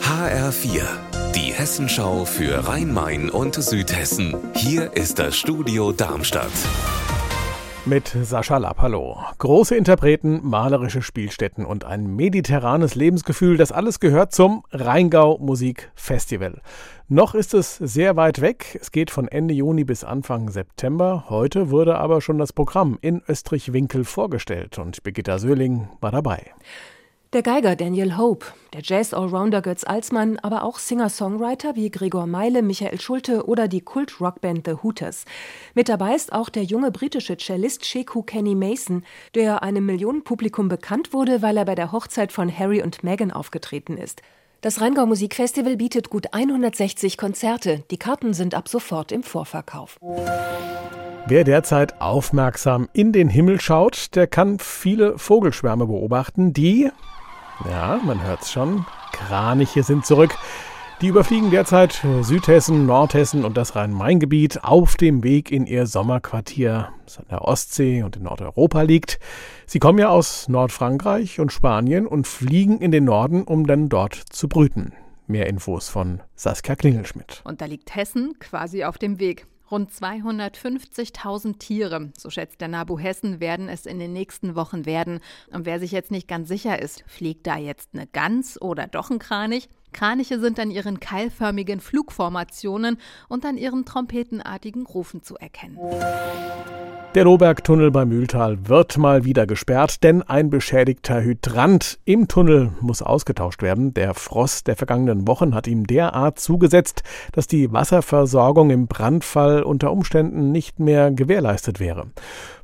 HR4, die Hessenschau für Rhein-Main und Südhessen. Hier ist das Studio Darmstadt. Mit Sascha Lapp. Große Interpreten, malerische Spielstätten und ein mediterranes Lebensgefühl, das alles gehört zum Rheingau Musik Festival. Noch ist es sehr weit weg. Es geht von Ende Juni bis Anfang September. Heute wurde aber schon das Programm in Österreich-Winkel vorgestellt und Birgitta Söhling war dabei. Der Geiger Daniel Hope, der Jazz-Allrounder Götz Alsmann, aber auch Singer-Songwriter wie Gregor Meile, Michael Schulte oder die Kult-Rockband The Hooters. Mit dabei ist auch der junge britische Cellist Sheku Kenny Mason, der einem Millionenpublikum bekannt wurde, weil er bei der Hochzeit von Harry und Meghan aufgetreten ist. Das Rheingau Musikfestival bietet gut 160 Konzerte. Die Karten sind ab sofort im Vorverkauf. Wer derzeit aufmerksam in den Himmel schaut, der kann viele Vogelschwärme beobachten, die ja, man hört's schon. Kraniche sind zurück. Die überfliegen derzeit Südhessen, Nordhessen und das Rhein-Main-Gebiet auf dem Weg in ihr Sommerquartier, das an der Ostsee und in Nordeuropa liegt. Sie kommen ja aus Nordfrankreich und Spanien und fliegen in den Norden, um dann dort zu brüten. Mehr Infos von Saskia Klingelschmidt. Und da liegt Hessen quasi auf dem Weg. Rund 250.000 Tiere, so schätzt der NABU Hessen, werden es in den nächsten Wochen werden. Und wer sich jetzt nicht ganz sicher ist, fliegt da jetzt eine Gans oder doch ein Kranich? Kraniche sind an ihren keilförmigen Flugformationen und an ihren trompetenartigen Rufen zu erkennen. Der Lohbergtunnel bei Mühltal wird mal wieder gesperrt, denn ein beschädigter Hydrant im Tunnel muss ausgetauscht werden. Der Frost der vergangenen Wochen hat ihm derart zugesetzt, dass die Wasserversorgung im Brandfall unter Umständen nicht mehr gewährleistet wäre.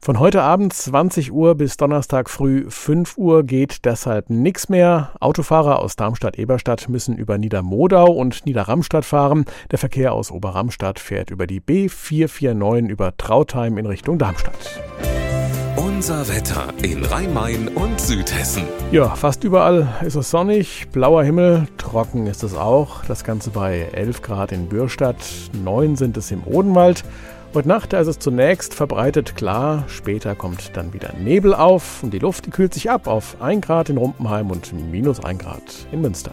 Von heute Abend 20 Uhr bis Donnerstag früh 5 Uhr geht deshalb nichts mehr. Autofahrer aus Darmstadt-Eberstadt müssen über Niedermodau und Niederramstadt fahren. Der Verkehr aus Oberramstadt fährt über die B449 über Trautheim in Richtung Darmstadt. Unser Wetter in Rhein-Main und Südhessen. Ja, fast überall ist es sonnig, blauer Himmel, trocken ist es auch. Das Ganze bei 11 Grad in Bürstadt, 9 sind es im Odenwald. Heute Nacht ist es zunächst verbreitet klar, später kommt dann wieder Nebel auf und die Luft die kühlt sich ab auf 1 Grad in Rumpenheim und minus 1 Grad in Münster.